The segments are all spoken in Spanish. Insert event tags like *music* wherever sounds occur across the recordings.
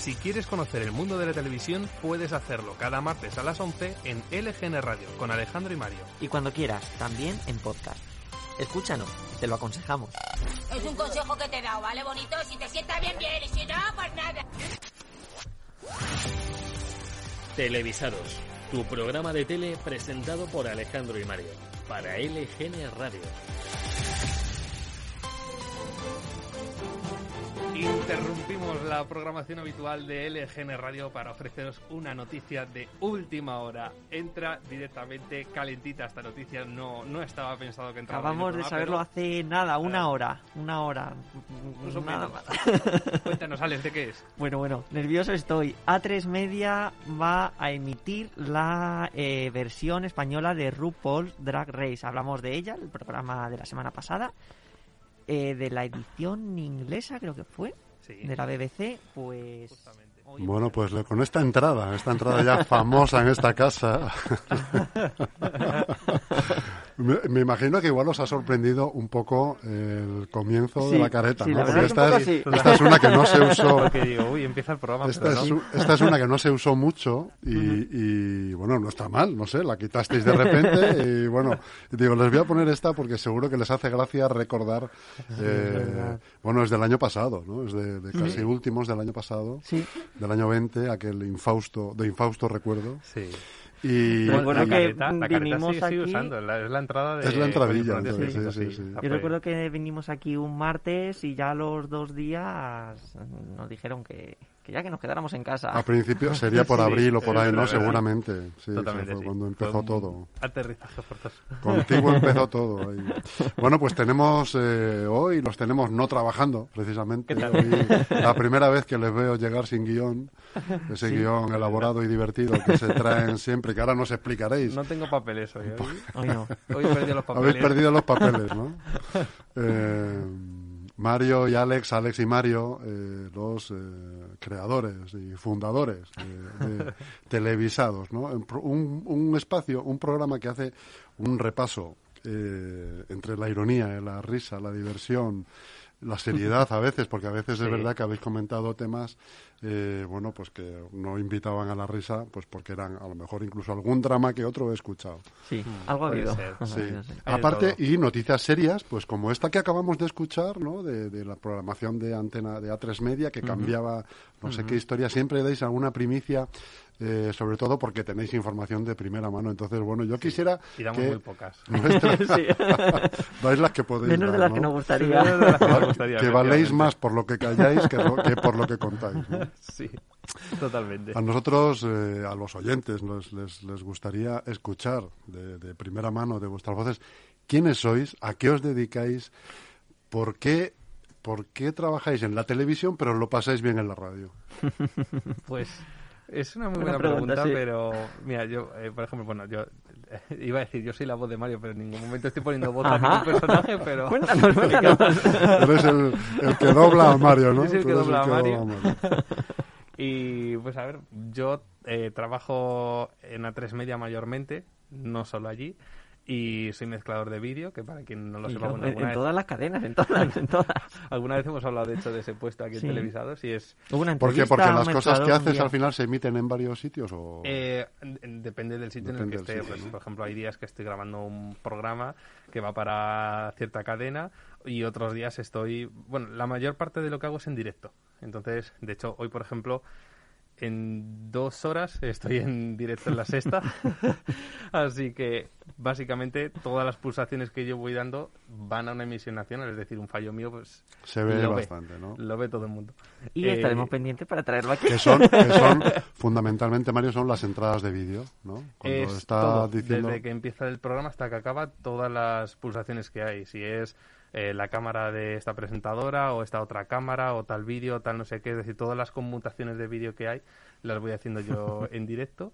Si quieres conocer el mundo de la televisión, puedes hacerlo cada martes a las 11 en LGN Radio con Alejandro y Mario. Y cuando quieras, también en podcast. Escúchanos, te lo aconsejamos. Es un consejo que te he dado, ¿vale, bonito? Si te sienta bien, bien, y si no, pues nada. Televisados, tu programa de tele presentado por Alejandro y Mario, para LGN Radio. Interrumpimos la programación habitual de LGN Radio para ofreceros una noticia de última hora. Entra directamente calentita esta noticia, no, no estaba pensado que entrara. Acabamos de saberlo hace nada, una hora, una hora. nada más. *laughs* Cuéntanos, Alex, ¿de qué es? Bueno, bueno, nervioso estoy. A3 Media va a emitir la eh, versión española de RuPaul's Drag Race. Hablamos de ella, el programa de la semana pasada. Eh, de la edición inglesa, creo que fue, de la BBC, pues... Bueno, pues con esta entrada, esta entrada ya famosa en esta casa, *laughs* me, imagino que igual os ha sorprendido un poco el comienzo de la careta, ¿no? Porque esta es, esta es, una que no se *laughs* usó. empieza el programa. Esta, es, esta es una que no se usó mucho y, y, bueno, no está mal, no sé, la quitasteis de repente y bueno, digo, les voy a poner esta porque seguro que les hace gracia recordar, eh, bueno, es del año pasado, ¿no? Es de, de casi últimos del año pasado. Sí del año 20, aquel infausto, de infausto recuerdo. Sí. Y recuerdo que la vinimos sigue, aquí. usando, es la entrada de. Es la entradilla, entonces, sí, sí, sí. Yo recuerdo que vinimos aquí un martes y ya los dos días nos dijeron que, que ya que nos quedáramos en casa. A principio *laughs* sería por Sí, abril o por ahí, ¿no? verdad. Seguramente. Sí, Totalmente, fue sí. cuando empezó todo. Aterrizaje forzoso. Contigo *laughs* empezó todo. ahí. Bueno, pues tenemos eh, hoy, los tenemos no trabajando, precisamente. ¿Qué tal? Hoy, la primera vez que les veo llegar sin guion, ese guion elaborado y divertido que se traen siempre, que ahora nos explicaréis. No tengo papeles hoy. Hoy, Hoy no. hoy he perdido los papeles. Habéis perdido los papeles, ¿no? *laughs* Eh, Mario y Alex, Alex y Mario, eh, los eh, creadores y fundadores de, de *laughs* televisados, ¿no? Un, un- espacio, un programa que hace un repaso eh, entre la ironía, la risa, la diversión, la seriedad a veces, porque a veces es verdad que habéis comentado temas, eh, bueno, pues que no invitaban a la risa, pues porque eran a lo mejor incluso algún drama que otro he escuchado. Sí, algo ha puede habido. ser, *laughs* Algo ha habido, sí. Aparte, y noticias serias, pues como esta que acabamos de escuchar, ¿no? De, de la programación de antena de A3 Media, que cambiaba no sé qué historia. Siempre dais alguna primicia, eh, sobre todo porque tenéis información de primera mano. Entonces, bueno, yo quisiera Y damos que muy pocas. *laughs* nuestra- *laughs* Sí. dais las que podéis Menos de las que ¿no? nos gustaría. Sí, de las que nos gustaría, que valéis más por lo que calláis que, lo- que por lo que contáis. ¿no? *laughs* Sí, totalmente. A nosotros, eh, a los oyentes, nos- les, les gustaría escuchar de, de primera mano de vuestras voces quiénes sois, a qué os dedicáis, por qué, por qué trabajáis en la televisión pero lo pasáis bien en la radio. *laughs* Pues es una muy Buena buena pregunta, pregunta, sí. pero mira, yo, eh, por ejemplo, bueno, yo eh, *laughs* iba a decir, yo soy la voz de Mario, pero en ningún momento estoy poniendo voz a ningún personaje, pero... Cuéntanos, *laughs* cuéntanos. Eres el, el que dobla a Mario, ¿no? Yo soy el Tú que eres dobla a Mario. dobla a Mario. *laughs* Y pues a ver, yo eh, trabajo en A3 Media mayormente, no solo allí, y soy mezclador de vídeo, que para quien no lo Y sepa, yo, bueno, en, alguna, en vez, todas las cadenas, en todas, en *laughs* todas. alguna vez hemos hablado de hecho de ese puesto aquí Sí. en Televisados y es... Una ¿Por qué? Porque las cosas que haces al final se emiten en varios sitios o... Eh, en- depende del sitio Depende en el que esté. sitio, Pues, ¿no? Por ejemplo, hay días que estoy grabando un programa que va para cierta cadena y otros días estoy... Bueno, la mayor parte de lo que hago es en directo. Entonces, de hecho, hoy, por ejemplo, en dos horas estoy en directo en la sexta. *laughs* Así que, básicamente, todas las pulsaciones que yo voy dando van a una emisión nacional. Es decir, un fallo mío, pues... se ve bastante, ¿no? Lo ve todo el mundo. Y Eh, estaremos pendientes para traerlo aquí. Que son, que *laughs* son, fundamentalmente, Mario, son las entradas de vídeo, ¿no? Cuando es está todo, diciendo... desde que empieza el programa hasta que acaba, todas las pulsaciones que hay. Si es eh, la cámara de esta presentadora o esta otra cámara o tal vídeo, tal no sé qué, es decir, todas las conmutaciones de vídeo que hay las voy haciendo yo *laughs* en directo.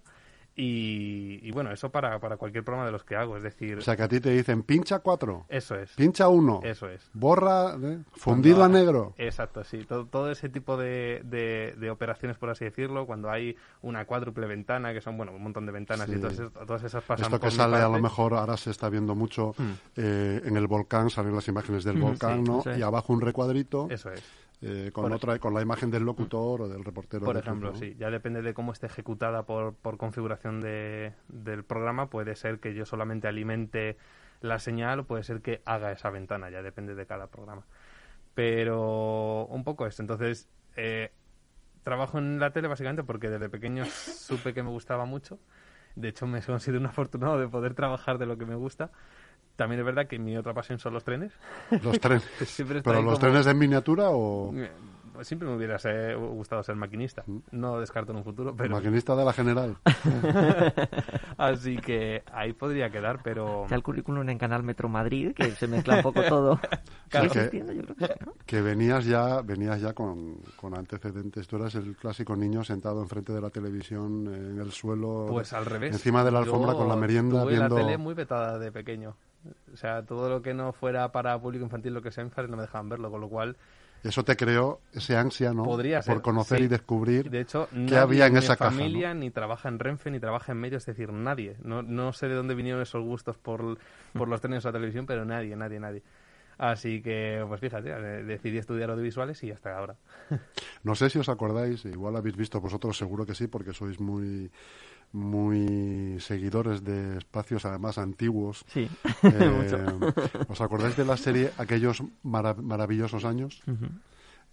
Y, y bueno, eso para, para cualquier programa de los que hago, es decir, O sea, que a ti te dicen pincha cuatro, eso es. pincha uno, Eso es. borra, ¿eh? fundido a negro. Exacto, sí. Todo, todo ese tipo de, de, de operaciones, por así decirlo, cuando hay una cuádruple ventana, que son, bueno, un montón de ventanas Sí. y todas, todas esas pasan Esto que sale a lo mejor ahora se está viendo mucho Hmm. eh, en el volcán, salen las imágenes del volcán, sí, ¿no? Y abajo un recuadrito Eso es. Eh, con Por otra con la imagen del locutor o del reportero. Por ejemplo, sí, ya depende de cómo esté ejecutada por, por configuración de, del programa. Puede ser que yo solamente alimente la señal o puede ser que haga esa ventana, ya depende de cada programa. Pero un poco esto. Entonces, eh, trabajo en la tele básicamente porque desde pequeño supe que me gustaba mucho. De hecho, me considero un afortunado de poder trabajar de lo que me gusta. También es verdad que mi otra pasión son los trenes. *laughs* Los trenes. *laughs* Siempre está ¿Pero los como- trenes de miniatura o Eh, siempre me hubiera ser- gustado ser maquinista. No descarto en un futuro, pero... maquinista de la general? *laughs* Así que ahí podría quedar, pero... Ya el currículum en Canal Metro Madrid, que se mezcla un poco todo. Claro. ¿Sigue existiendo? Yo creo que sí, ¿no? Que venías ya, venías ya con, con antecedentes. Tú eras el clásico niño sentado enfrente de la televisión, eh, en el suelo, Pues al revés. encima de la alfombra Yo con la merienda, tuve viendo. la tele muy vetada de pequeño. O sea, todo lo que no fuera para público infantil, lo que sea, padres no me dejaban verlo, con lo cual Eso te creó ese ansia, ¿no? podría ser. Por conocer sí. y descubrir De hecho, qué nadie había en mi esa familia ¿no? ni trabaja en Renfe ni trabaja en medios, es decir, nadie. No, no sé de dónde vinieron esos gustos por, por los trenes o la televisión, pero nadie, nadie, nadie. Así que, pues fíjate, eh, decidí estudiar audiovisuales y hasta ahora. *laughs* No sé si os acordáis, igual habéis visto vosotros, seguro que sí, porque sois muy muy seguidores de espacios además antiguos. Sí, Eh. *laughs* ¿Os acordáis de la serie Aquellos mara- maravillosos años?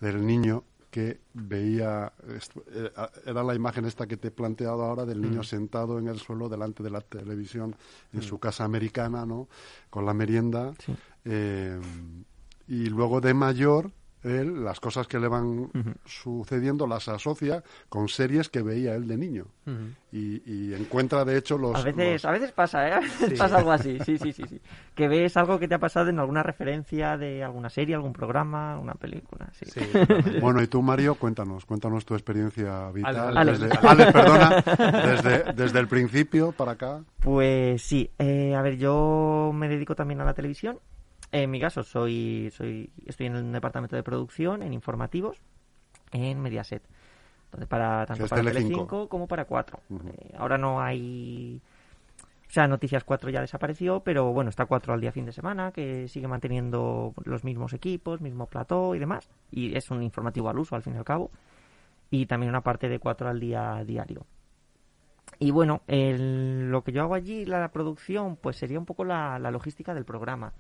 Del niño que veía, eh, era la imagen esta que te he planteado ahora del niño sentado en el suelo delante de la televisión en su casa americana, ¿no? Con la merienda. Sí. Eh, y luego de mayor, él, las cosas que le van sucediendo las asocia con series que veía él de niño. y, y encuentra, de hecho, los... A veces, los- a veces pasa, ¿eh? A veces *laughs* pasa algo así, sí, sí, sí, sí. Que ves algo que te ha pasado en alguna referencia de alguna serie, algún programa, alguna película, sí. Sí, *laughs* Bueno, y tú, Mario, cuéntanos, cuéntanos tu experiencia vital. Alex, desde, Alex. Alex, perdona, desde, desde el principio para acá. Pues sí, eh, a ver, yo me dedico también a la televisión. En mi caso, soy, soy, estoy en el departamento de producción, en informativos, en Mediaset. Entonces, para tanto para Telecinco. Telecinco como para 4. Ujú. ahora no hay... O sea, Noticias 4 ya desapareció, pero bueno, está 4 al día fin de semana, que sigue manteniendo los mismos equipos, mismo plató y demás. Y es un informativo al uso, al fin y al cabo. Y también una parte de 4 al día diario. Y bueno, el- lo que yo hago allí, la producción, pues sería un poco la, la logística del programa.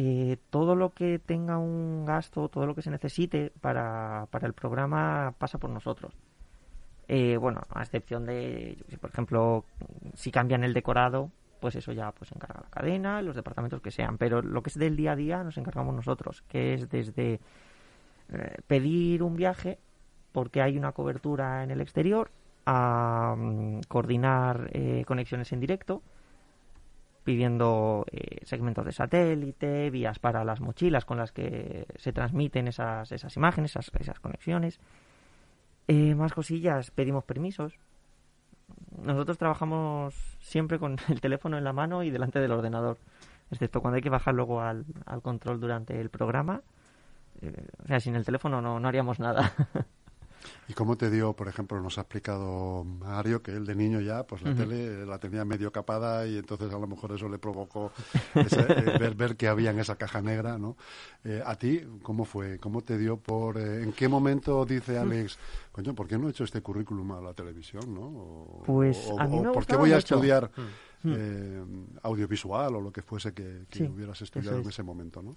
Eh, todo lo que tenga un gasto, todo lo que se necesite para, para el programa pasa por nosotros. Eh, bueno, a excepción de, por ejemplo, si cambian el decorado, pues eso ya pues encarga la cadena, los departamentos que sean. Pero lo que es del día a día nos encargamos nosotros, que es desde eh, pedir un viaje porque hay una cobertura en el exterior, a mm, coordinar eh, conexiones en directo, pidiendo eh, segmentos de satélite, vías para las mochilas con las que se transmiten esas, esas imágenes, esas, esas conexiones. Eh, más cosillas, pedimos permisos. Nosotros trabajamos siempre con *laughs* el teléfono en la mano y delante del ordenador, excepto cuando hay que bajar luego al, al control durante el programa. Eh, o sea, sin el teléfono no, no haríamos nada. *laughs* ¿Y cómo te dio, por ejemplo, nos ha explicado Mario que él de niño ya, pues la tele la tenía medio capada y entonces a lo mejor eso le provocó ese, eh, *laughs* ver, ver que había en esa caja negra, ¿no? Eh, ¿A ti cómo fue? ¿Cómo te dio por...? eh, ¿En qué momento dice Alex, coño, ¿por qué no he hecho este currículum a la televisión, no? O, Pues o- a mí o me ¿Por qué voy a estudiar eh, audiovisual o lo que fuese que, que Sí, hubieras estudiado eso en es. ese momento, no?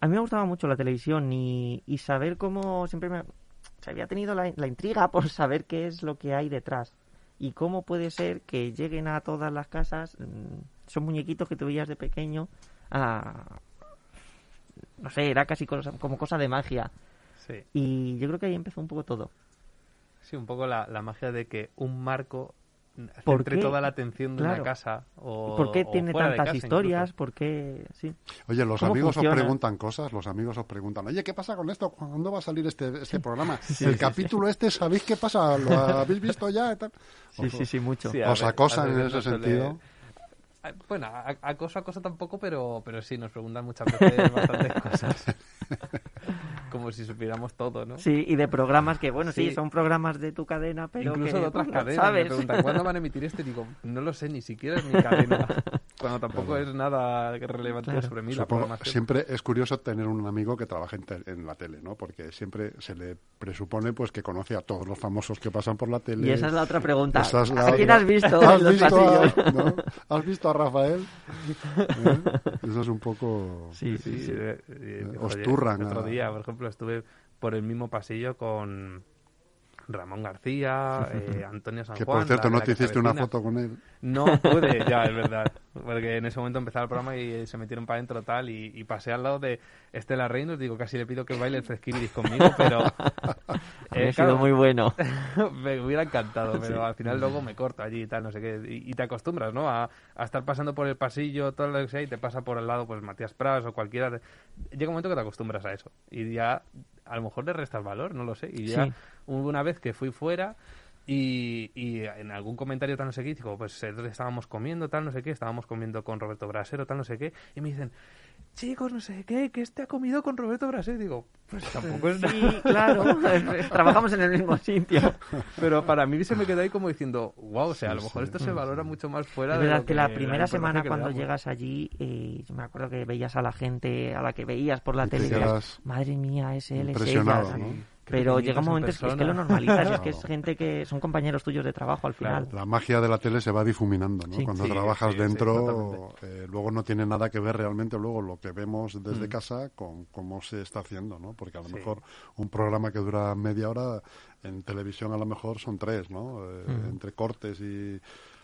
A mí me gustaba mucho la televisión y, y saber cómo siempre me se había tenido la, la intriga por saber qué es lo que hay detrás y cómo puede ser que lleguen a todas las casas mm, esos muñequitos que tú veías de pequeño a no sé, era casi cosa- como cosa de magia sí. y yo creo que ahí empezó un poco todo. Sí, un poco la, la magia de que un marco ¿Por centre qué? toda la atención de Claro. una casa. O, ¿Por qué o tiene tantas casa historias? incluso. ¿Por qué? Sí. Oye, los ¿Cómo amigos funciona? os preguntan cosas, los amigos os preguntan, oye, ¿qué pasa con esto? ¿Cuándo va a salir este, este *laughs* programa? Sí, El sí, capítulo este, ¿sabéis qué pasa? ¿Lo *laughs* habéis visto ya? Sí, sí, sí, mucho. ¿Os ver, acosan en ese suele- sentido? Bueno, a- acoso, acoso tampoco, pero, pero sí, nos preguntan muchas veces bastantes *laughs* cosas. Como si supiéramos todo, ¿no? Sí, y de programas que, bueno, sí, Sí. son programas de tu cadena, pero Incluso que, de otras cadenas. ¿sabes? Me preguntan, ¿cuándo van a emitir este? Digo, no lo sé, ni siquiera es mi cadena. *laughs* cuando tampoco es nada relevante Claro. sobre mí la Supongo- programación. siempre es curioso tener un amigo que trabaja en, en la tele, ¿no? Porque siempre se le presupone pues que conoce a todos los famosos que pasan por la tele. Y esa es la otra pregunta. Es la ¿A quién has visto ¿Has los visto a, *laughs* ¿no? ¿Has visto a Rafael? ¿Eh? Eso es un poco... Sí, Sí, sí, sí. eh, Os turran otro día, por ejemplo, estuve por el mismo pasillo con Ramón García, eh, *laughs* Antonio San Que Juan. por cierto, la no la te hiciste una foto con él. No pude, *laughs* ya, es verdad. Porque en ese momento empezaba el programa y se metieron para adentro tal y, y pasé al lado de Estela Reinos. Digo, casi le pido que baile el fresquiriris conmigo, pero... *laughs* Eh, sido claro, muy bueno. me hubiera encantado, pero al final luego me corto allí y tal, no sé qué. Y, y te acostumbras, ¿no? A, a estar pasando por el pasillo, todo lo que sea, y te pasa por al lado, pues Matías Pras o cualquiera. Llega un momento que te acostumbras a eso. Y ya, a lo mejor le restas valor, no lo sé. Y ya Sí. hubo una vez que fui fuera. Y, y en algún comentario tal no sé qué, digo, pues estábamos comiendo tal no sé qué, estábamos comiendo con Roberto Brasero tal no sé qué, y me dicen, chicos, no sé qué, que este ha comido con Roberto Brasero. Y digo, pues tampoco es nada. Sí, claro. *laughs* *laughs* Trabajamos en el mismo sitio. Pero para mí se me quedó ahí como diciendo, wow, o sea, a lo mejor esto se valora mucho más fuera Es de verdad lo que la la primera semana que cuando llegas allí, eh, yo me acuerdo que veías a la gente a la que veías por la tele y decías, quedas madre mía, es él, es ella. ¿no? Pero llega un en momento que, es que lo normalizas, es que es gente que son compañeros tuyos de trabajo al final. Claro. La magia de la tele se va difuminando, ¿no? Sí. Cuando Sí, trabajas sí, dentro, eh, luego no tiene nada que ver realmente luego lo que vemos Mm. desde casa con cómo se está haciendo, ¿no? Porque a lo Sí. mejor un programa que dura media hora en televisión a lo mejor son tres, ¿no? Eh, Mm. Entre cortes y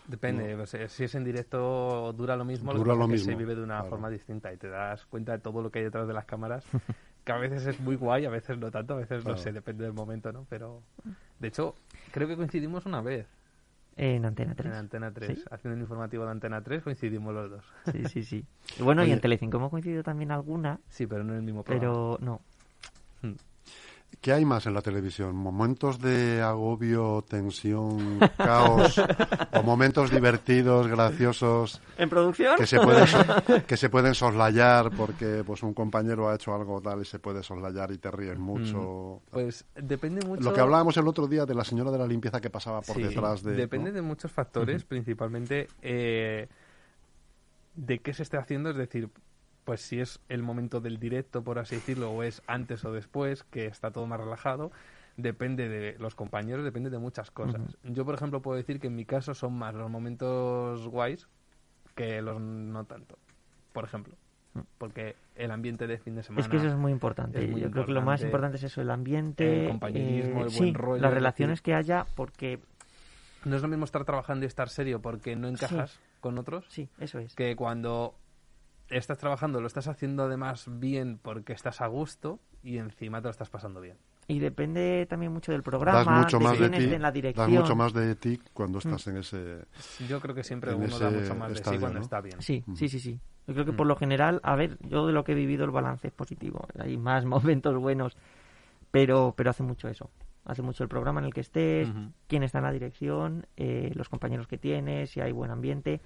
Depende, o sea, si es en directo dura lo mismo, Dura que pasa lo es que mismo, se vive de una claro. forma distinta y te das cuenta de todo lo que hay detrás de las cámaras, *laughs* que a veces es muy guay, a veces no tanto, a veces no sé, depende del momento, ¿no? Pero, de hecho, creo que coincidimos una vez En Antena en 3. Antena 3, Sí. haciendo un informativo de Antena 3, coincidimos los dos. Sí, sí, sí. Y bueno, y en Telecinco hemos coincidido también alguna, Sí, pero no en el mismo programa. pero no. ¿Qué hay más en la televisión? ¿Momentos de agobio, tensión, *laughs* caos? ¿O momentos divertidos, graciosos, ¿En producción? que se pueden, *laughs* que se pueden soslayar porque pues un compañero ha hecho algo tal y se puede soslayar y te ríes mucho? Pues depende mucho... Lo que hablábamos el otro día de la señora de la limpieza que pasaba por Sí, detrás de... Depende ¿no? de muchos factores, principalmente eh, de qué se esté haciendo, es decir, pues si es el momento del directo, por así decirlo, o es antes o después, que está todo más relajado, depende de los compañeros, depende de muchas cosas. Yo, por ejemplo, puedo decir que en mi caso son más los momentos guays que los no tanto, por ejemplo. Porque el ambiente de fin de semana... Es que eso es muy importante. es muy Yo creo que lo más importante. es eso, el ambiente, El compañerismo, eh, el sí, buen rollo, las es relaciones que haya, porque No es lo mismo estar trabajando y estar serio porque no encajas con otros sí, eso es. que cuando estás trabajando lo estás haciendo además bien porque estás a gusto y encima te lo estás pasando bien. Y depende también mucho del programa, Das mucho de más de quién ti, esté en la das dirección. mucho más de ti cuando estás en ese... Yo creo que siempre uno da mucho más de sí cuando ¿no? está bien. Sí, sí, sí, sí. Yo creo que Mm. por lo general, a ver, yo de lo que he vivido el balance es positivo. Hay más *laughs* momentos buenos, pero, pero hace mucho eso. Hace mucho el programa en el que estés, quién está en la dirección, eh, los compañeros que tienes, si hay buen ambiente.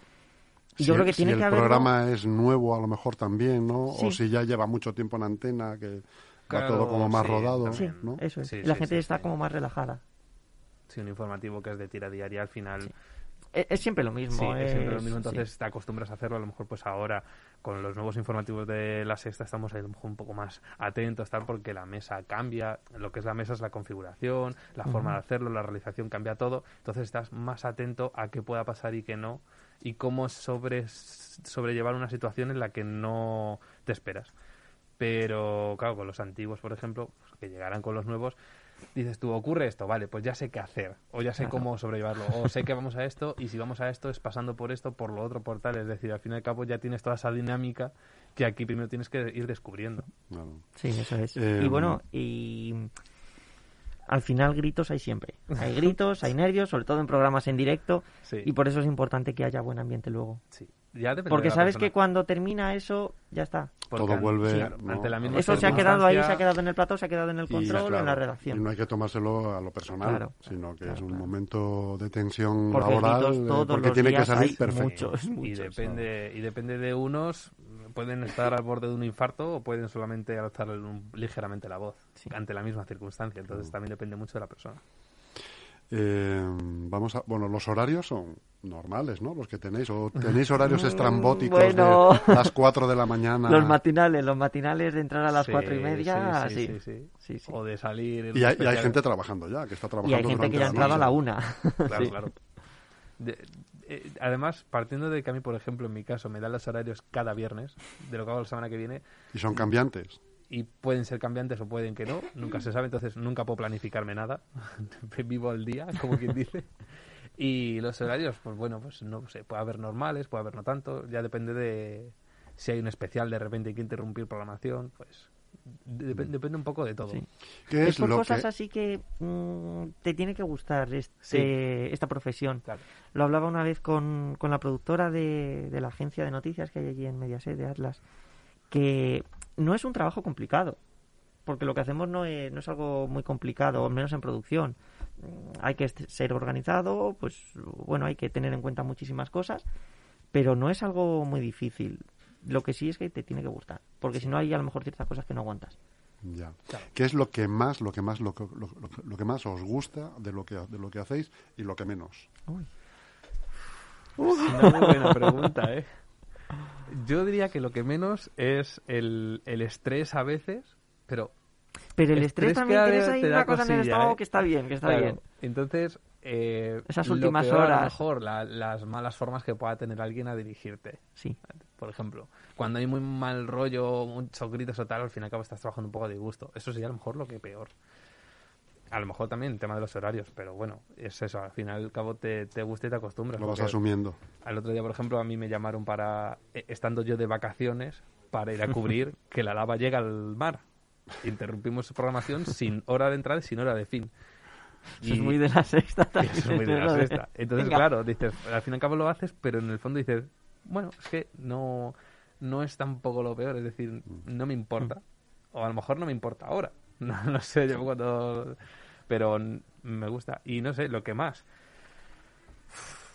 Y si yo creo el- que tiene si que el haber programa es nuevo a lo mejor también, ¿no? Sí. O si ya lleva mucho tiempo en antena, que va Claro, todo como más sí, rodado, Sí, también, ¿no? eso es. La sí, gente sí, está sí. como más relajada. Sí, un informativo que es de tira diaria al final. Es, es siempre lo mismo. Sí, es siempre lo mismo, sí. entonces te acostumbras a hacerlo. A lo mejor, pues ahora, con los nuevos informativos de la sexta, estamos ahí a lo mejor un poco más atentos, tal, porque la mesa cambia. Lo que es la mesa es la configuración, la forma de hacerlo, la realización cambia todo. Entonces estás más atento a qué pueda pasar y qué no, y cómo sobre, sobrellevar una situación en la que no te esperas. Pero, claro, con los antiguos, por ejemplo, pues, que llegaran con los nuevos, dices tú, ocurre esto, vale, pues ya sé qué hacer, o ya sé Claro. cómo sobrellevarlo, o sé que vamos a esto, y si vamos a esto es pasando por esto, por lo otro, por tal, es decir, al fin y al cabo ya tienes toda esa dinámica que aquí primero tienes que ir descubriendo. Claro. Sí, eso es. Eh, y bueno, y al final gritos hay siempre. Hay *laughs* gritos, hay nervios, sobre todo en programas en directo, Sí, y por eso es importante que haya buen ambiente luego. sí. Ya depende Porque sabes persona, que cuando termina eso, ya está. porque todo vuelve, claro, ¿no? ante la misma Eso se ha quedado ahí, se ha quedado en el plato, se ha quedado en el Y, control, claro, en la Y redacción. no hay que tomárselo a lo personal, Claro, sino que claro, es un claro. momento de tensión Porque laboral, todos porque los tiene que salir perfecto. muchos, y depende y depende de unos pueden estar al borde de un infarto o pueden solamente alzar un- ligeramente la voz Sí. ante la misma circunstancia entonces también depende mucho de la persona Eh, vamos a, bueno, los horarios son normales, ¿no? Los que tenéis, o *laughs* tenéis horarios estrambóticos bueno. de *laughs* las 4 de la mañana. Los matinales, los matinales de entrar a las Sí, cuatro y media, sí, sí. sí, sí, Sí, sí. O de salir... y, hay, y gente trabajando ya, que está Y trabajando hay gente que ya ha entrado a la una. Claro, Sí. claro. De- eh, además, partiendo de que a mí, por ejemplo, en mi caso, me dan los horarios cada viernes, de lo que hago la semana que viene, Y son cambiantes. y pueden ser cambiantes o pueden que no, nunca se sabe, entonces nunca puedo planificarme nada. *laughs* Vivo al día, como quien dice. Y los horarios, pues bueno, pues no sé, puede haber normales, puede haber no tanto, ya depende de si hay un especial de repente hay que interrumpir programación, pues dep- depende un poco de todo. Sí. ¿Qué Es es por lo cosas que... así que mm, te tiene que gustar este, Sí. esta profesión. Claro. Lo hablaba una vez con, con la productora de, de la agencia de noticias que hay allí en Mediaset de Atlas, que no es un trabajo complicado, porque lo que hacemos no es, no es algo muy complicado, al menos en producción. Mm, Hay que ser organizado, pues bueno, hay que tener en cuenta muchísimas cosas, pero no es algo muy difícil. Lo que sí es que te tiene que gustar, porque si no hay a lo mejor ciertas cosas que no aguantas. Ya. Claro. ¿Qué es lo que más, lo que más, lo que, lo, lo- lo que más os gusta de lo que de lo que hacéis y lo que menos? Uy. Una muy buena pregunta, ¿eh? Yo diría que lo que menos es el, el estrés a veces, pero Pero el Estrés estrés también que tienes ahí una cosa en el estómago ¿eh? que está bien, que está Claro, bien. Entonces, eh, Esas lo últimas A horas. lo mejor la- las malas formas que pueda tener alguien a dirigirte. Sí. Por ejemplo, cuando hay muy mal rollo, muchos gritos o tal, al fin y al cabo estás trabajando un poco de gusto. Eso sería a lo mejor lo que peor. A lo mejor también el tema de los horarios, pero bueno, es eso, al fin y al cabo te, te gusta y te acostumbras. Lo vas asumiendo. Al otro día, por ejemplo, a mí me llamaron para, eh, estando yo de vacaciones, para ir a cubrir *laughs* que la lava llega al mar. Interrumpimos su programación sin hora de entrada y sin hora de fin. *laughs* Eso es muy de la sexta también. Eso es muy de la sexta. Entonces, Venga. claro, dices, al fin y al cabo lo haces, pero en el fondo dices, bueno, es que no, no es tampoco lo peor, es decir, no me importa. O a lo mejor no me importa ahora. *laughs* No, no sé, yo cuando... Pero me gusta. Y no sé, lo que más.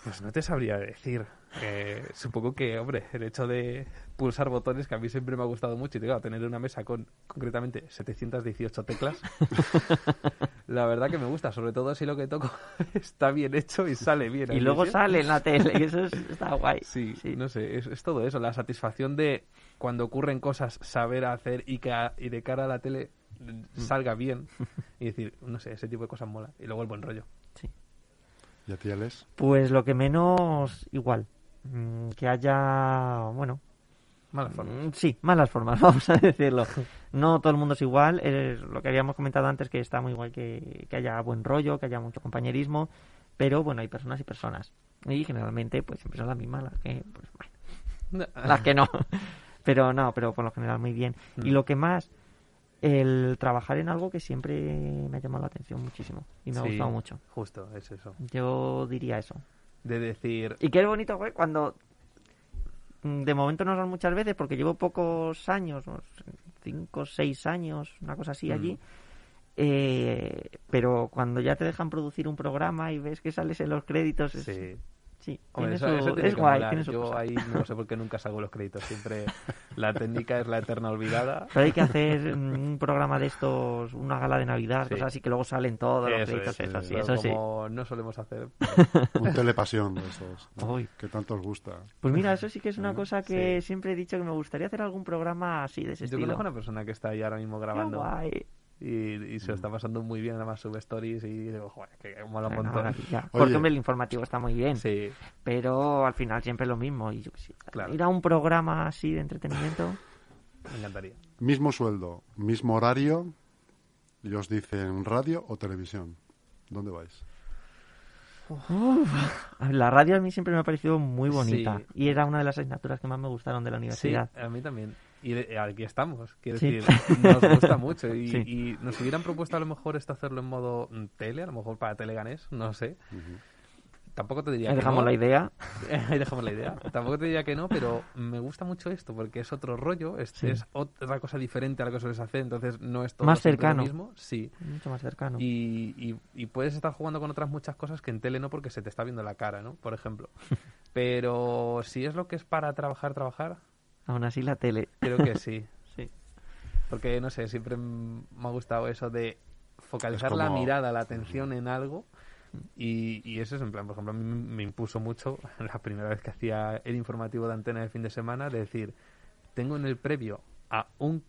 Pues no te sabría decir. Eh, supongo que, hombre, el hecho de pulsar botones, que a mí siempre me ha gustado mucho, y digo, tener una mesa con concretamente 718 teclas, *laughs* la verdad que me gusta, sobre todo si lo que toco *laughs* está bien hecho y sale bien. Y luego inicio. sale en la tele, y eso es- está guay. Sí, Sí. no sé, es, es todo eso, la satisfacción de cuando ocurren cosas, saber hacer y que a- y de cara a la tele mm, salga bien y decir, no sé, ese tipo de cosas mola. Y luego el buen rollo. Sí. ¿Y a ti, Alex? Pues lo que menos, igual. Mm, Que haya, bueno, Malas formas. Mm, Sí, malas formas, *laughs* vamos a decirlo. No todo el mundo es igual. Es lo que habíamos comentado antes, que está muy guay que, que haya buen rollo, que haya mucho compañerismo. Pero bueno, hay personas y personas. Y generalmente, pues siempre son las mismas las que, pues bueno, *laughs* las que no. Pero no, pero por lo general muy bien. Y Mm. lo que más, el trabajar en algo que siempre me ha llamado la atención muchísimo. Y me ha Sí, gustado mucho. Justo, es eso. Yo diría eso. De decir, Y qué bonito fue cuando mm, de momento no son muchas veces porque llevo pocos años, cinco, seis años, una cosa así Mm. allí. eh, pero cuando ya te dejan producir un programa y ves que sales en los créditos, es, sí. sí, Hombre, tiene eso, su- eso tiene es que guay, molar. tiene su Yo cosa. ahí no sé por qué nunca salgo los créditos. Siempre *laughs* la técnica es la eterna olvidada. *laughs* Pero hay que hacer mm, un programa de estos, una gala de Navidad, Sí. cosas así que luego salen todos los Eso créditos, es, eso sí, eso sí. como no solemos hacer, Un telepasión de esos. ¿no? Que tanto os gusta. Pues mira, eso sí que es una Mm, cosa que sí. siempre he dicho que me gustaría hacer algún programa así de ese yo estilo. conozco a una persona que está ahí ahora mismo Qué grabando guay. Y, y se lo está pasando muy bien, además sube stories y digo, joder, que mola un montón. Porque hombre, el informativo está muy bien. Sí, pero al final siempre es lo mismo. Y yo sé, Claro. ir a un programa así de entretenimiento. me encantaría. Mismo sueldo, mismo horario, y os dicen radio o televisión. ¿Dónde vais? La radio a mí siempre me ha parecido muy bonita. Sí. Y era una de las asignaturas que más me gustaron de la Sí, universidad. a mí también. Y de- aquí estamos, quiero Sí. decir, nos gusta *laughs* mucho. Y, Sí. y nos hubieran propuesto a lo mejor esto hacerlo en modo mm, tele, a lo mejor para teleganés, no sé. Tampoco te diría Ahí que dejamos no. la idea. *laughs* Ahí dejamos la idea. Tampoco te diría que no, pero me gusta mucho esto porque es otro rollo, es, Sí. es otra cosa diferente a lo que sueles hacer, entonces no es todo Más lo cercano. mismo. Sí. Mucho más cercano. Y, y- y puedes estar jugando con otras muchas cosas que en tele no porque se te está viendo la cara, ¿no? Por ejemplo. *laughs* Pero si es lo que es para trabajar, trabajar, Aún así la tele. creo que sí. *laughs* Sí. Porque, no sé, siempre me ha gustado eso de focalizar Es la mirada, la atención en algo Y, y eso es en plan, por ejemplo, a mí me impuso mucho *laughs* la primera vez que hacía el informativo de antena de fin de semana, de decir, tengo en el previo a un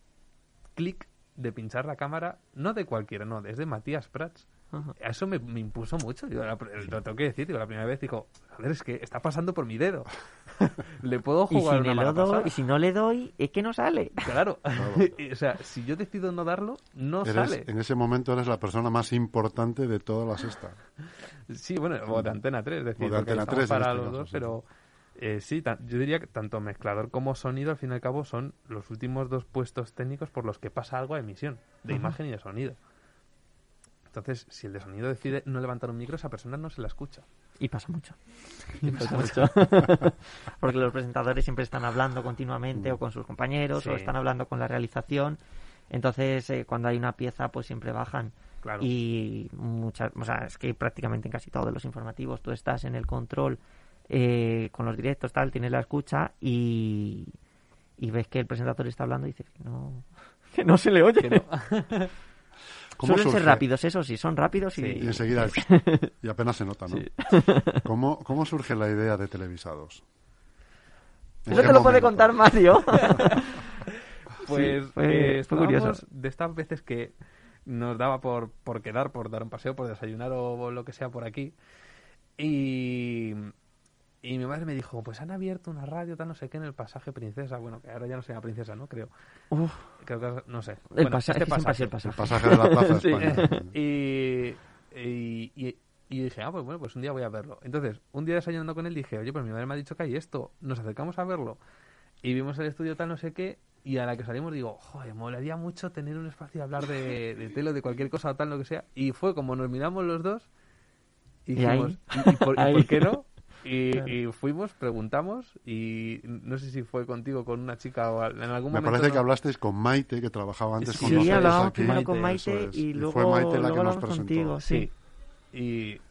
clic de pinchar la cámara, no de cualquiera, no, desde Matías Prats. Ajá. Eso me, me impuso mucho, digo, la- lo tengo que decir, digo, la primera vez digo, joder, es que está pasando por mi dedo. *laughs* Le puedo Y si, jugar una mala doy, pasada. y si no le doy, es que no sale. Claro. *laughs* *laughs* o sea, si yo decido no darlo, no Eres- sale. en ese momento eres la persona más importante de toda la sexta. Sí, bueno, o de Antena 3, es decir, O de Antena estamos 3 en para este los caso, dos, sí. pero eh, sí, yo diría que tanto mezclador como sonido, al fin y al cabo, son los últimos dos puestos técnicos por los que pasa algo a emisión, de imagen y de sonido. Entonces, si el de sonido decide no levantar un micro, esa persona no se la escucha. Y pasa mucho. Y pasa mucho. *laughs* Porque los presentadores siempre están hablando continuamente o con sus compañeros Sí. o están hablando con la realización. Entonces, eh, cuando hay una pieza, pues siempre bajan. Claro. Y muchas, o sea, es que prácticamente en casi todos los informativos tú estás en el control eh, con los directos, tal, tienes la escucha y, y ves que el presentador está hablando y dices que no, *laughs* que no se le oye. Que no. *laughs* ¿Cómo Suelen ser rápidos, eso sí, son rápidos y, Sí. Y enseguida, *laughs* y apenas se nota, ¿no? Sí. *laughs* ¿Cómo, ¿Cómo surge la idea de televisados? ¿En Eso te lo puede momento? contar Mario. *laughs* Pues Sí, fue- eh, fue curioso. de estas veces que nos daba por, por quedar, por dar un paseo, por desayunar o lo que sea por aquí. Y, y mi madre me dijo, pues han abierto una radio, tal no sé qué, en el pasaje Princesa. Bueno, que ahora ya no se llama Princesa, ¿no? Creo. Uf, Creo que, no sé. el Bueno, pasaje, este es que siempre ha sido el El pasaje. pasaje de la Plaza *laughs* Sí. España. *laughs* y, y, y- y dije, ah, pues bueno, pues un día voy a verlo. Entonces, un día desayunando con él dije, oye, pues mi madre me ha dicho que hay esto, nos acercamos a verlo. Y vimos el estudio tal, no sé qué, y a la que salimos digo, joder, molaría mucho tener un espacio a hablar de, de tele o de cualquier cosa o tal, lo que sea. Y fue como nos miramos los dos y dijimos, ¿y, y por, y *laughs* Ahí. por qué no? Y, Claro. y fuimos, preguntamos, y no sé si fue contigo, con una chica o en algún Me momento. parece que ¿no? hablasteis con Maite, que trabajaba antes con Sí, nosotros hablábamos aquí. primero con Maite, es. y Y luego, fue Maite la luego que nos hablamos presentó. contigo. Sí. Sí.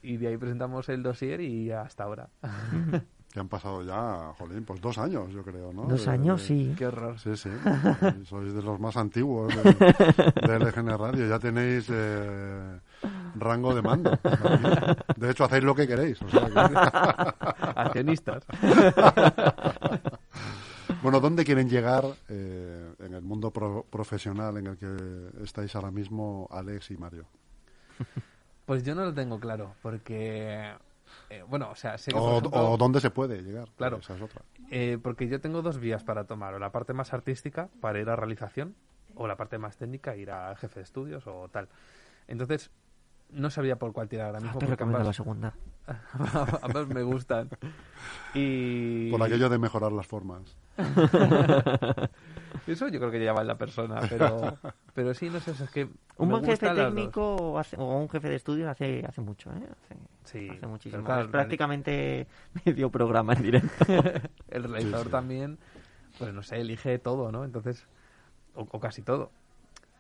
Y, y de ahí presentamos el dossier y hasta ahora. *laughs* Que han pasado ya, jolín, pues dos años, yo creo, ¿no? Dos De- años, de- sí. Qué horror. Sí, sí. *laughs* Sois de los más antiguos de, de LGN Radio. Ya tenéis eh, rango de mando. *laughs* De hecho, hacéis lo que queréis. o sea que- *laughs* Accionistas. *laughs* Bueno, ¿dónde quieren llegar eh, en el mundo pro- profesional en el que estáis ahora mismo, Alex y Mario? Pues yo no lo tengo claro, porque. eh, bueno, o sea, sé que. O, por ejemplo, o dónde se puede llegar. Claro. Esa es otra. eh, porque yo tengo dos vías para tomar: o la parte más artística, para ir a realización, o la parte más técnica, ir a jefe de estudios o tal. Entonces, no sabría por cuál tirar ahora mismo. Te porque recomiendo la segunda. *laughs* ambas me gustan. Y. Por aquello de mejorar las formas. *laughs* Eso yo creo que ya va en la persona, pero, *laughs* pero sí, no sé, es que. Un buen jefe técnico hace- o un jefe de estudio hace, hace mucho, ¿eh? Hace, Sí, hace muchísimo. claro, es prácticamente medio programa en directo. El realizador Sí, sí. también, pues no sé, elige todo, ¿no? Entonces, o, o casi todo.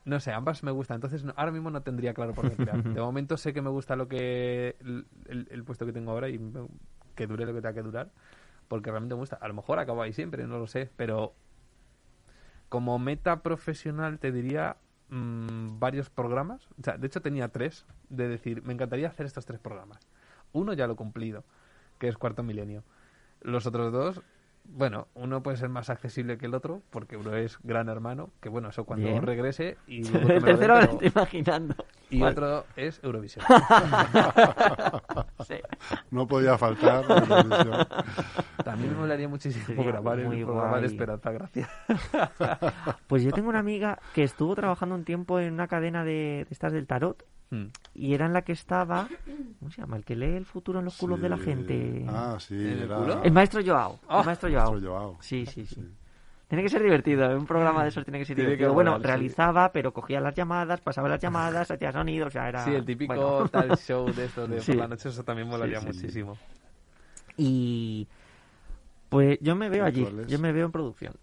No sé, ambas me gustan. Entonces, no- ahora mismo no tendría claro por qué *laughs* tirar. De momento sé que me gusta lo que el, el- el puesto que tengo ahora y me- que dure lo que tenga que durar, porque realmente me gusta. A lo mejor acabo ahí siempre, no lo sé, pero como meta profesional te diría mm, varios programas. O sea, de hecho tenía tres, de decir, me encantaría hacer estos tres programas. Uno ya lo he cumplido, que es Cuarto Milenio. Los otros dos, bueno, uno puede ser más accesible que el otro, porque uno es Gran Hermano, que bueno, eso cuando Bien. regrese y *laughs* luego el me lo den, tercero me lo pero- estoy imaginando. y Vale. otro es Eurovisión. *laughs* Sí. No podía faltar. la televisión. También me molaría muchísimo Sería grabar muy el programa de. Esperanza Gracia. Pues yo tengo una amiga que estuvo trabajando un tiempo en una cadena de, de estas del tarot Mm. y era en la que estaba, ¿cómo se llama? El que lee el futuro en los culos de la Sí. gente. Ah, sí. ¿En el era- culo? El maestro Joao. Ah, el maestro Joao. Maestro Joao. Sí, sí, sí. Sí. Tiene que ser divertido, un programa de esos tiene que ser Tiene que divertido. bueno, molar, sí. realizaba, pero cogía las llamadas, pasaba las llamadas, *laughs* hacía sonidos, o sea, era... Sí, el típico bueno. *laughs* tal show de estos de *laughs* Sí. por la noche, eso también molaría Sí, sí, sí. muchísimo. Y pues yo me veo allí, yo me veo en producción.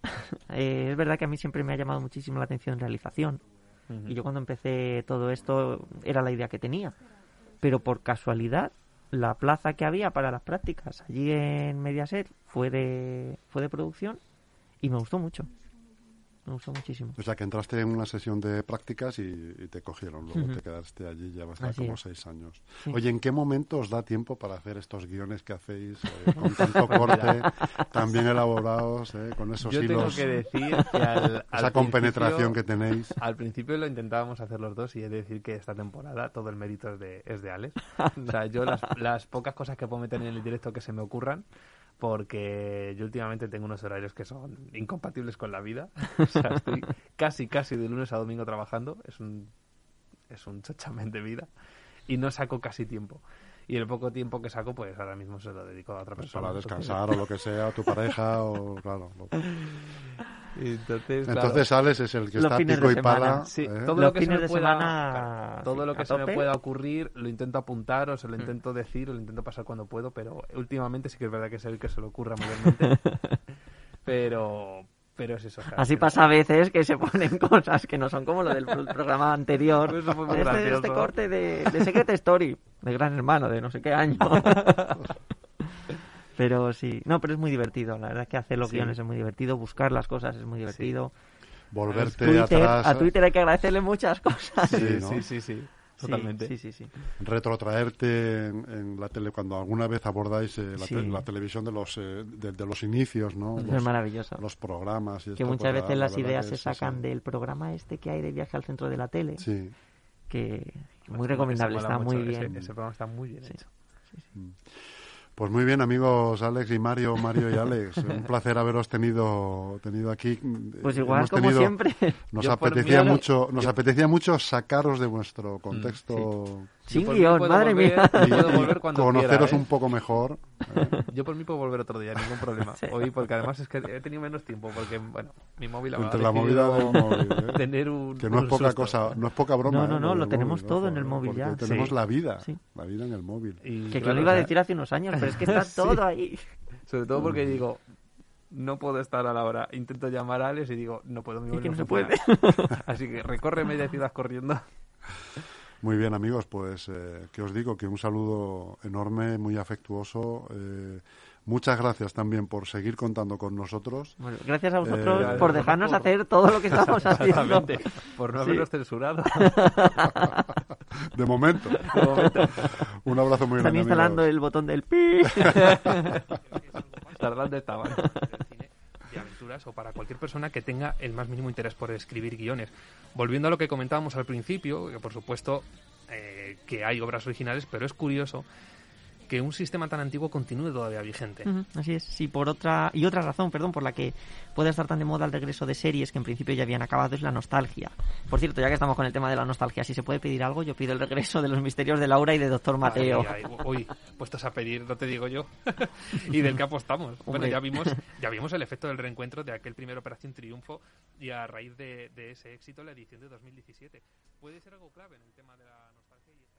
Eh, es verdad que a mí siempre me ha llamado muchísimo la atención realización. Y yo cuando empecé todo esto era la idea que tenía. Pero por casualidad, la plaza que había para las prácticas allí en Mediaset fue de, fue de producción y me gustó mucho. Me gustó muchísimo. O sea, que entraste en una sesión de prácticas y, y te cogieron. Luego Ujú. te quedaste allí, ya va a estar Así como es. seis años. Sí. Oye, ¿en qué momento os da tiempo para hacer estos guiones que hacéis eh, *laughs* con tanto corte, tan bien elaborados, eh, con esos Yo tengo hilos, que decir que al, *laughs* al esa compenetración que tenéis? Al principio lo intentábamos hacer los dos y he de decir que esta temporada todo el mérito es de, es de Alex. *laughs* O sea, yo las, las pocas cosas que puedo meter en el directo que se me ocurran, porque yo últimamente tengo unos horarios que son incompatibles con la vida. *laughs* O sea, estoy casi, casi de lunes a domingo trabajando. Es un, es un chochamen de vida. Y no saco casi tiempo. Y el poco tiempo que saco, pues ahora mismo se lo dedico a otra Pues persona. para descansar o lo que sea, tu pareja o claro. lo- *laughs* Entonces, claro. Entonces Alex es el que está pico y pala. Sí, ¿eh? todo lo que se me pueda, semana claro, todo lo a que se me tope. pueda ocurrir lo intento apuntar o se Mm. lo intento decir o lo intento pasar cuando puedo, pero últimamente sí que es verdad que es el que se le ocurra mayormente. *laughs* pero pero es eso. Así pasa a veces que se ponen *laughs* cosas que no son como lo del pro- programa anterior. Eso fue muy este, este corte de, de Secret Story, de Gran Hermano, de no sé qué año. *laughs* pero sí, no, pero es muy divertido. La verdad es que hacer los Sí. guiones es muy divertido, buscar las cosas es muy divertido. Volverte Twitter, atrás, a Twitter hay que agradecerle muchas cosas. Sí, ¿no? sí, sí, sí, Sí, totalmente. Sí, sí, sí. retrotraerte en, en la tele cuando alguna vez abordáis eh, la, Sí. te- la televisión de los eh, de, de los inicios, ¿no? Eso Los, es maravilloso. los programas y que esto, muchas pues, veces la las ideas se sacan del programa este que hay de viaje al centro de la tele, Sí. que muy Ese recomendable, está mucho, muy ese- bien. Ese, programa está muy bien Sí. hecho. Pues muy bien, amigos Alex y Mario, Mario y Alex. *laughs* Un placer haberos tenido tenido aquí. Pues igual, Hemos como tenido- siempre. Nos apetecía mucho, nos yo- apetecía mucho sacaros de vuestro contexto Yo Sin mí guion, puedo madre volver- mía. puedo volver cuando conoceros quiera, ¿eh? un poco mejor. ¿eh? Yo por mí puedo volver otro día, ningún problema. Sí. Hoy, porque además es que he tenido menos tiempo, porque, bueno, mi móvil ha Entre la movida del móvil, ¿eh? tener un que no es un poca susto. cosa, no es poca broma. No, no, ¿eh? no, lo tenemos móvil, todo ojo, en el móvil ya. Tenemos Sí. la vida, Sí. la vida en el móvil. Y, Que, claro, lo iba a decir hace unos años, pero es que está *laughs* Sí. todo ahí. Sobre todo porque digo, no puedo estar a la hora. Intento llamar a Alex y digo, no puedo, mi móvil que no se funciona. puede. *laughs* Así que recorre media ciudad corriendo. Muy bien, amigos, pues eh, que os digo que un saludo enorme, muy afectuoso. eh, muchas gracias también por seguir contando con nosotros. Bueno, gracias a vosotros Eh, por dejarnos por- hacer todo lo que estamos *laughs* haciendo. Por no Sí. haberlos censurado. *laughs* De momento. De momento. Un abrazo muy Están grande. instalando amigos. el botón del *laughs* pi. Tardando estaban. O para cualquier persona que tenga el más mínimo interés por escribir guiones. Volviendo a lo que comentábamos al principio, que por supuesto eh, que hay obras originales, pero es curioso que un sistema tan antiguo continúe todavía vigente. Ujú, Así es, sí, por otra y otra razón, perdón, por la que puede estar tan de moda el regreso de series que en principio ya habían acabado es la nostalgia. Por cierto, ya que estamos con el tema de la nostalgia, si se puede pedir algo, yo pido el regreso de los misterios de Laura y de Doctor Mateo. Ay, ay, uy, puestos a pedir, no te digo yo. *laughs* y del que apostamos. Bueno, ya vimos, *laughs* ya vimos el efecto del reencuentro de aquel primer Operación Triunfo y a raíz de, de ese éxito la edición de 2017. Puede ser algo clave en el tema de la